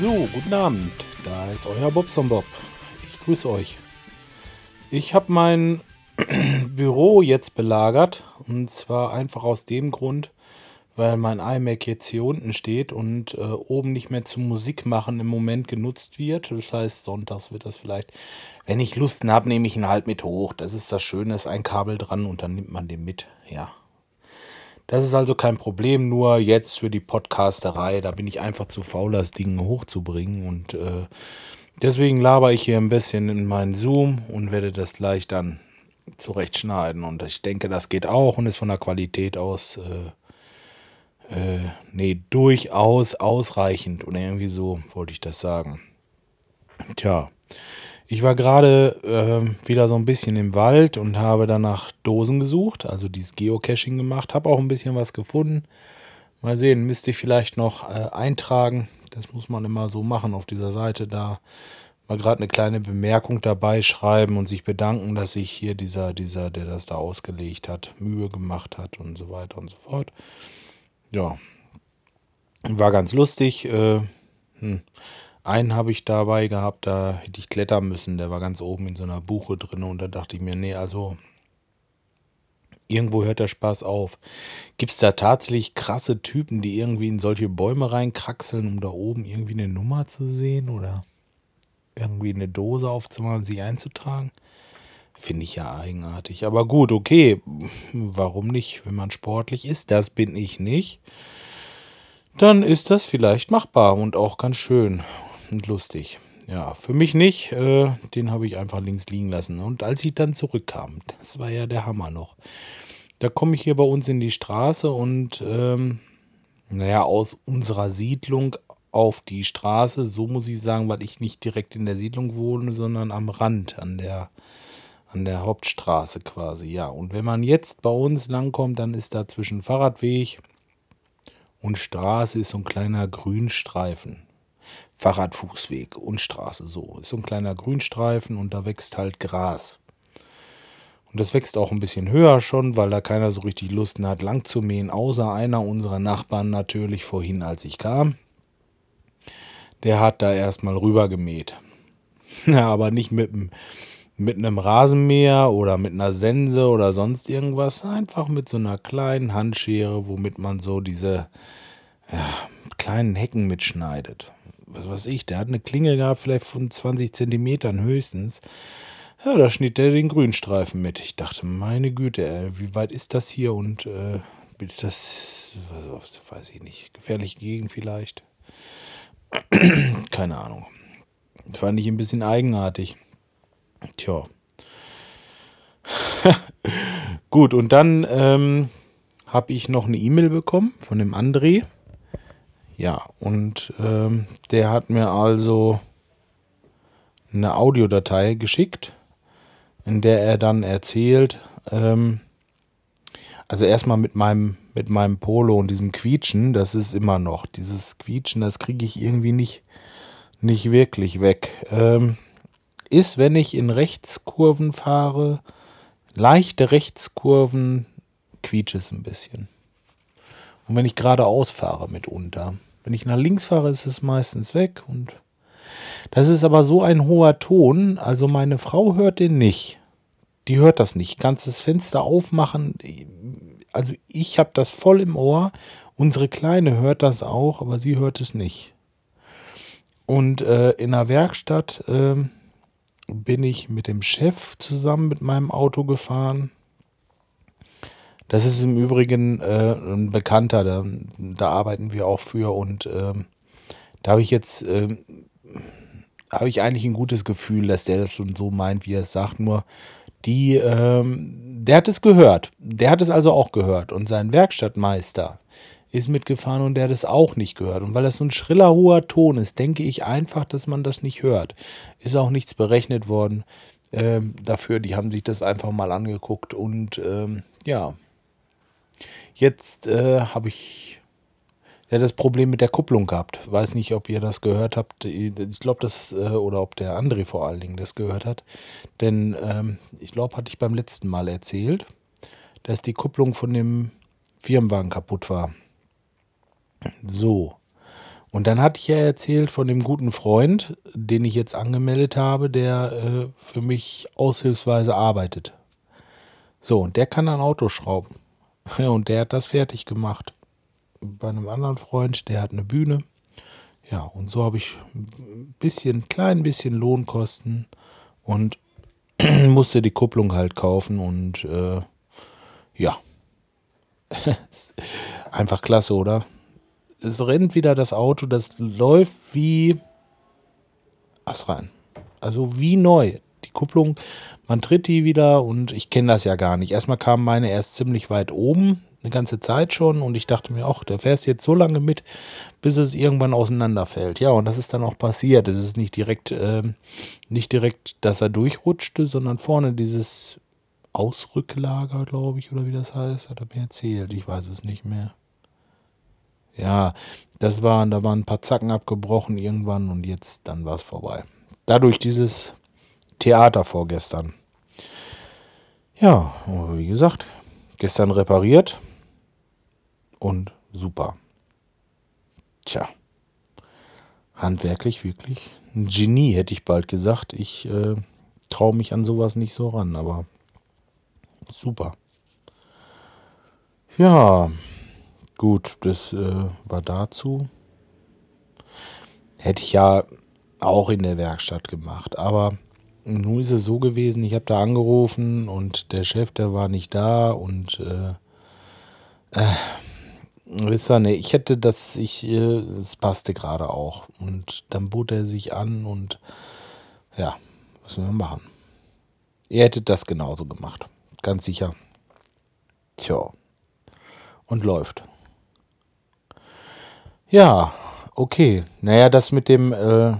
So, guten Abend. Da ist euer Bobson Bob. Ich grüße euch. Ich habe mein Büro jetzt belagert. Und zwar einfach aus dem Grund, weil mein iMac jetzt hier unten steht und äh, oben nicht mehr zum Musik machen im Moment genutzt wird. Das heißt, sonntags wird das vielleicht, wenn ich Lust habe, nehme ich ihn halt mit hoch. Das ist das Schöne, ist ein Kabel dran und dann nimmt man den mit. Ja. Das ist also kein Problem, nur jetzt für die Podcasterei, da bin ich einfach zu faul, das Ding hochzubringen und äh, deswegen laber ich hier ein bisschen in meinen Zoom und werde das gleich dann zurechtschneiden und ich denke, das geht auch und ist von der Qualität aus äh, äh, nee, durchaus ausreichend oder irgendwie so wollte ich das sagen. Tja, ich war gerade äh, wieder so ein bisschen im Wald und habe danach Dosen gesucht, also dieses Geocaching gemacht, habe auch ein bisschen was gefunden. Mal sehen, müsste ich vielleicht noch äh, eintragen. Das muss man immer so machen auf dieser Seite da. Mal gerade eine kleine Bemerkung dabei schreiben und sich bedanken, dass sich hier dieser, dieser, der das da ausgelegt hat, Mühe gemacht hat und so weiter und so fort ja, war ganz lustig. Äh, hm. Einen habe ich dabei gehabt, da hätte ich klettern müssen. Der war ganz oben in so einer Buche drin und da dachte ich mir, nee, also irgendwo hört der Spaß auf. Gibt es da tatsächlich krasse Typen, die irgendwie in solche Bäume reinkraxeln, um da oben irgendwie eine Nummer zu sehen oder irgendwie eine Dose aufzumachen, sie einzutragen? Finde ich ja eigenartig. Aber gut, okay. Warum nicht, wenn man sportlich ist? Das bin ich nicht. Dann ist das vielleicht machbar und auch ganz schön und lustig. Ja, für mich nicht. Äh, den habe ich einfach links liegen lassen. Und als ich dann zurückkam, das war ja der Hammer noch. Da komme ich hier bei uns in die Straße und, ähm, naja, aus unserer Siedlung auf die Straße, so muss ich sagen, weil ich nicht direkt in der Siedlung wohne, sondern am Rand, an der an der Hauptstraße quasi, ja. Und wenn man jetzt bei uns langkommt, dann ist da zwischen Fahrradweg und Straße ist so ein kleiner Grünstreifen. Fahrradfußweg und Straße so. Ist so ein kleiner Grünstreifen und da wächst halt Gras. Und das wächst auch ein bisschen höher schon, weil da keiner so richtig Lust hat, lang zu mähen, außer einer unserer Nachbarn natürlich vorhin, als ich kam. Der hat da erstmal rüber gemäht. Ja, aber nicht mit mit einem Rasenmäher oder mit einer Sense oder sonst irgendwas. Einfach mit so einer kleinen Handschere, womit man so diese ja, kleinen Hecken mitschneidet. Was weiß ich, der hat eine Klinge gehabt, vielleicht von 20 Zentimetern höchstens. Ja, da schnitt er den Grünstreifen mit. Ich dachte, meine Güte, ey, wie weit ist das hier und äh, ist das, was, weiß ich nicht, gefährliche Gegend vielleicht? Keine Ahnung. Fand ich ein bisschen eigenartig. Tja. Gut, und dann ähm, habe ich noch eine E-Mail bekommen von dem André. Ja, und ähm, der hat mir also eine Audiodatei geschickt, in der er dann erzählt, ähm, also erstmal mit meinem, mit meinem Polo und diesem Quietschen, das ist immer noch, dieses Quietschen, das kriege ich irgendwie nicht, nicht wirklich weg. Ähm, ist, wenn ich in Rechtskurven fahre, leichte Rechtskurven, quietscht es ein bisschen. Und wenn ich geradeaus fahre mitunter. Wenn ich nach links fahre, ist es meistens weg. Und das ist aber so ein hoher Ton, also meine Frau hört den nicht. Die hört das nicht. Kannst das Fenster aufmachen. Also ich habe das voll im Ohr. Unsere Kleine hört das auch, aber sie hört es nicht. Und äh, in der Werkstatt äh, bin ich mit dem Chef zusammen mit meinem Auto gefahren. Das ist im Übrigen äh, ein Bekannter, da, da, arbeiten wir auch für und äh, da habe ich jetzt, äh, habe ich eigentlich ein gutes Gefühl, dass der das schon so meint, wie er es sagt. Nur die, ähm, der hat es gehört. Der hat es also auch gehört. Und sein Werkstattmeister, ist mitgefahren und der hat es auch nicht gehört. Und weil das so ein schriller, hoher Ton ist, denke ich einfach, dass man das nicht hört. Ist auch nichts berechnet worden ähm, dafür. Die haben sich das einfach mal angeguckt und ähm, ja. Jetzt äh, habe ich ja das Problem mit der Kupplung gehabt. Weiß nicht, ob ihr das gehört habt. Ich glaube, das, äh, oder ob der André vor allen Dingen das gehört hat. Denn ähm, ich glaube, hatte ich beim letzten Mal erzählt, dass die Kupplung von dem Firmenwagen kaputt war. So. Und dann hatte ich ja erzählt von dem guten Freund, den ich jetzt angemeldet habe, der äh, für mich aushilfsweise arbeitet. So, und der kann ein Auto schrauben. Und der hat das fertig gemacht. Bei einem anderen Freund, der hat eine Bühne. Ja, und so habe ich ein bisschen, klein bisschen Lohnkosten und musste die Kupplung halt kaufen und äh, ja. Einfach klasse, oder? Es rennt wieder das Auto, das läuft wie Ass rein. Also wie neu. Kupplung, man tritt die wieder und ich kenne das ja gar nicht. Erstmal kam meine erst ziemlich weit oben, eine ganze Zeit schon und ich dachte mir, ach, der fährst jetzt so lange mit, bis es irgendwann auseinanderfällt. Ja, und das ist dann auch passiert. Es ist nicht direkt, äh, nicht direkt, dass er durchrutschte, sondern vorne dieses Ausrücklager, glaube ich, oder wie das heißt, hat er mir erzählt. Ich weiß es nicht mehr. Ja, das waren, da waren ein paar Zacken abgebrochen irgendwann und jetzt, dann war es vorbei. Dadurch dieses Theater vorgestern. Ja, wie gesagt, gestern repariert und super. Tja, handwerklich wirklich ein Genie, hätte ich bald gesagt. Ich äh, traue mich an sowas nicht so ran, aber super. Ja, gut, das äh, war dazu. Hätte ich ja auch in der Werkstatt gemacht, aber nun ist es so gewesen, ich habe da angerufen und der Chef, der war nicht da und äh, äh, wisst ihr, nee, ich hätte das, ich, äh, es passte gerade auch und dann bot er sich an und ja, was müssen wir machen? Ihr hättet das genauso gemacht, ganz sicher. Tja, und läuft. Ja, okay. Naja, das mit dem äh,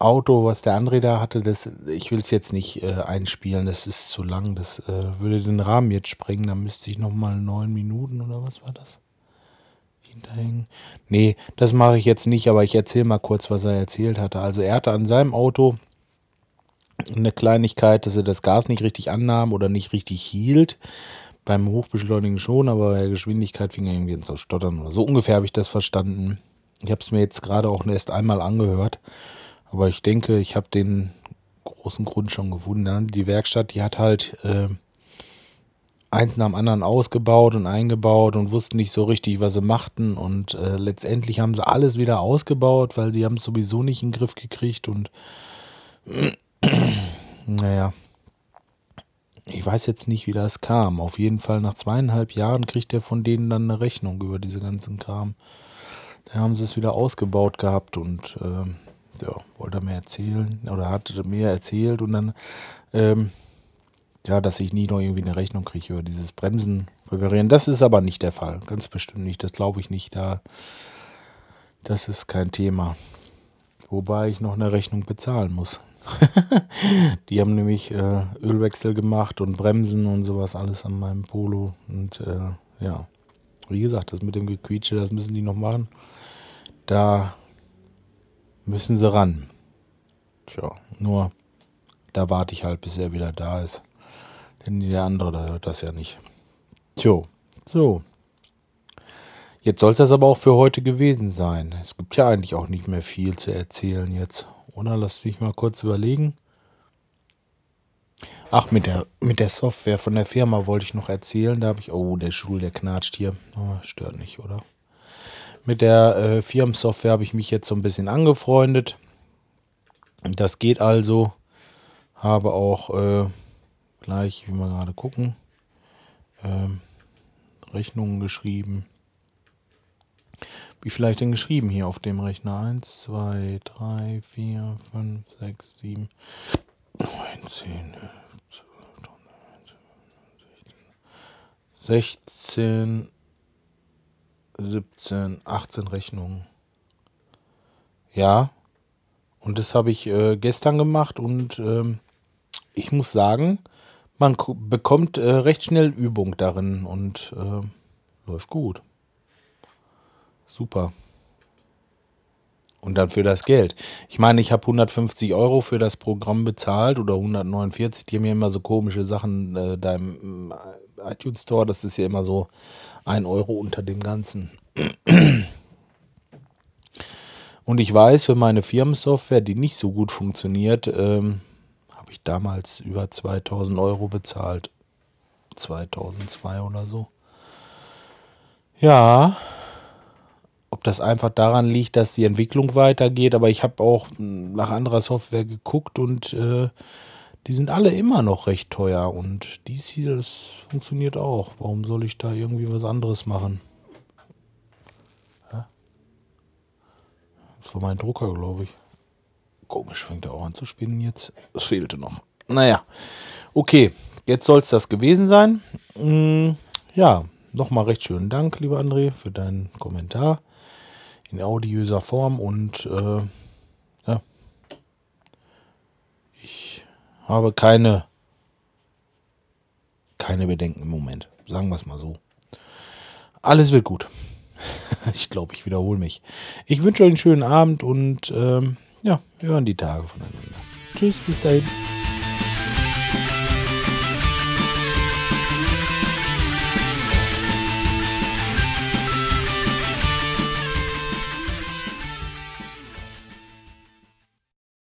Auto, was der André da hatte, das, ich will es jetzt nicht äh, einspielen, das ist zu lang, das äh, würde den Rahmen jetzt sprengen, da müsste ich nochmal neun Minuten oder was war das? Hinterhängen. Nee, das mache ich jetzt nicht, aber ich erzähle mal kurz, was er erzählt hatte. Also er hatte an seinem Auto eine Kleinigkeit, dass er das Gas nicht richtig annahm oder nicht richtig hielt. Beim Hochbeschleunigen schon, aber bei der Geschwindigkeit fing er irgendwie ins Stottern oder so. Ungefähr habe ich das verstanden. Ich habe es mir jetzt gerade auch erst einmal angehört. Aber ich denke, ich habe den großen Grund schon gefunden. Die Werkstatt, die hat halt äh, eins nach dem anderen ausgebaut und eingebaut und wussten nicht so richtig, was sie machten. Und äh, letztendlich haben sie alles wieder ausgebaut, weil die haben es sowieso nicht in den Griff gekriegt. Und naja, ich weiß jetzt nicht, wie das kam. Auf jeden Fall nach zweieinhalb Jahren kriegt er von denen dann eine Rechnung über diese ganzen Kram. Da haben sie es wieder ausgebaut gehabt und äh, ja, wollte er mir erzählen oder hatte mir erzählt und dann, ähm, ja, dass ich nie noch irgendwie eine Rechnung kriege über dieses Bremsen reparieren. Das ist aber nicht der Fall, ganz bestimmt nicht. Das glaube ich nicht. Da, das ist kein Thema. Wobei ich noch eine Rechnung bezahlen muss. die haben nämlich äh, Ölwechsel gemacht und Bremsen und sowas alles an meinem Polo. Und äh, ja, wie gesagt, das mit dem Gequietsche, das müssen die noch machen. Da müssen sie ran. Tja, nur da warte ich halt, bis er wieder da ist. Denn der andere, da hört das ja nicht. Tjo, so. Jetzt soll es das aber auch für heute gewesen sein. Es gibt ja eigentlich auch nicht mehr viel zu erzählen jetzt. Oder lass mich mal kurz überlegen. Ach, mit der, mit der Software von der Firma wollte ich noch erzählen. Da habe ich. Oh, der Stuhl, der knatscht hier. Oh, stört nicht, oder? Mit der äh, Firmensoftware habe ich mich jetzt so ein bisschen angefreundet. Das geht also. Habe auch äh, gleich, wie wir gerade gucken, äh, Rechnungen geschrieben. Wie vielleicht denn geschrieben hier auf dem Rechner? 1, 2, 3, 4, 5, 6, 7, 9, 10, 16, 17, 18 Rechnungen. Ja, und das habe ich äh, gestern gemacht und ähm, ich muss sagen, man bekommt äh, recht schnell Übung darin und äh, läuft gut. Super. Und dann für das Geld. Ich meine, ich habe 150 Euro für das Programm bezahlt oder 149. Die haben ja immer so komische Sachen äh, da im, im iTunes Store. Das ist ja immer so Ein Euro unter dem Ganzen. Und ich weiß, für meine Firmensoftware, die nicht so gut funktioniert, ähm, habe ich damals über 2000 Euro bezahlt. 2002 oder so. Ja, das einfach daran liegt, dass die Entwicklung weitergeht, aber ich habe auch nach anderer Software geguckt und äh, die sind alle immer noch recht teuer und dies hier, das funktioniert auch. Warum soll ich da irgendwie was anderes machen? Das war mein Drucker, glaube ich. Komisch, fängt er auch an zu spinnen jetzt. Es fehlte noch. Naja, okay, jetzt soll es das gewesen sein. Hm, ja, nochmal recht schönen Dank, lieber André, für deinen Kommentar in audiöser Form und äh, ja, ich habe keine, keine Bedenken im Moment. Sagen wir es mal so. Alles wird gut. ich glaube, ich wiederhole mich. Ich wünsche euch einen schönen Abend und ähm, ja, wir hören die Tage voneinander. Tschüss, bis dahin.